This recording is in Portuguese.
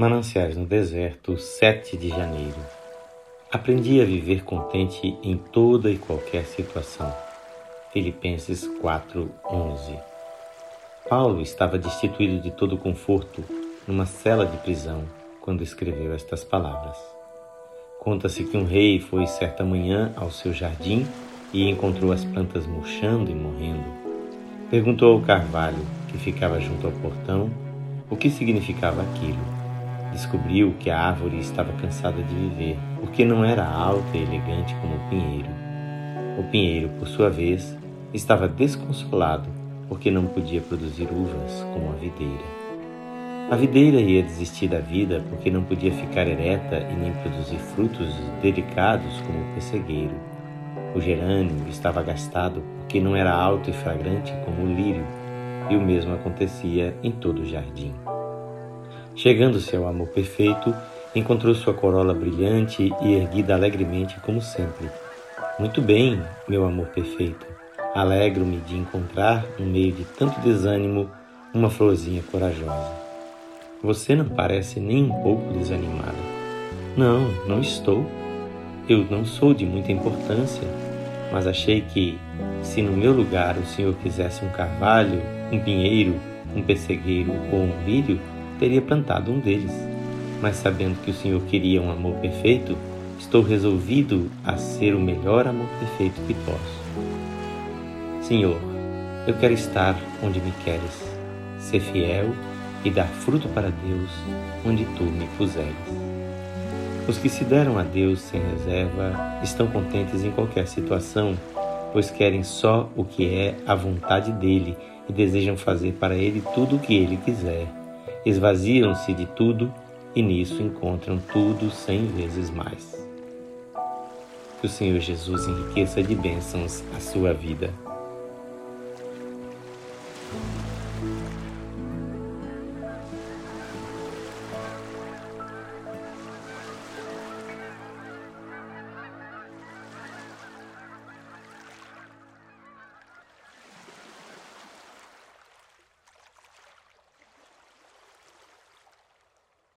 Mananciais no Deserto, 7 de janeiro. Aprendi a viver contente em toda e qualquer situação. Filipenses 4:11. Paulo estava destituído de todo conforto numa cela de prisão quando escreveu estas palavras. Conta-se que um rei foi certa manhã ao seu jardim e encontrou as plantas murchando e morrendo. Perguntou ao carvalho, que ficava junto ao portão, o que significava aquilo. Descobriu que a árvore estava cansada de viver, porque não era alta e elegante como o pinheiro. O pinheiro, por sua vez, estava desconsolado, porque não podia produzir uvas como a videira. A videira ia desistir da vida porque não podia ficar ereta e nem produzir frutos delicados como o pessegueiro. O gerânio estava gastado porque não era alto e fragrante como o lírio, e o mesmo acontecia em todo o jardim. Chegando-se ao amor perfeito, encontrou sua corola brilhante e erguida alegremente como sempre. Muito bem, meu amor perfeito. Alegro-me de encontrar, no meio de tanto desânimo, uma florzinha corajosa. Você não parece nem um pouco desanimada. Não, não estou. Eu não sou de muita importância, mas achei que, se no meu lugar o senhor quisesse um carvalho, um pinheiro, um pessegueiro ou um lírio, teria plantado um deles. Mas sabendo que o Senhor queria um amor perfeito, estou resolvido a ser o melhor amor perfeito que posso. Senhor, eu quero estar onde me queres, ser fiel e dar fruto para Deus onde tu me puseres. Os que se deram a Deus sem reserva estão contentes em qualquer situação, pois querem só o que é a vontade dele e desejam fazer para ele tudo o que ele quiser esvaziam-se de tudo e nisso encontram tudo cem vezes mais. Que o Senhor Jesus enriqueça de bênçãos a sua vida.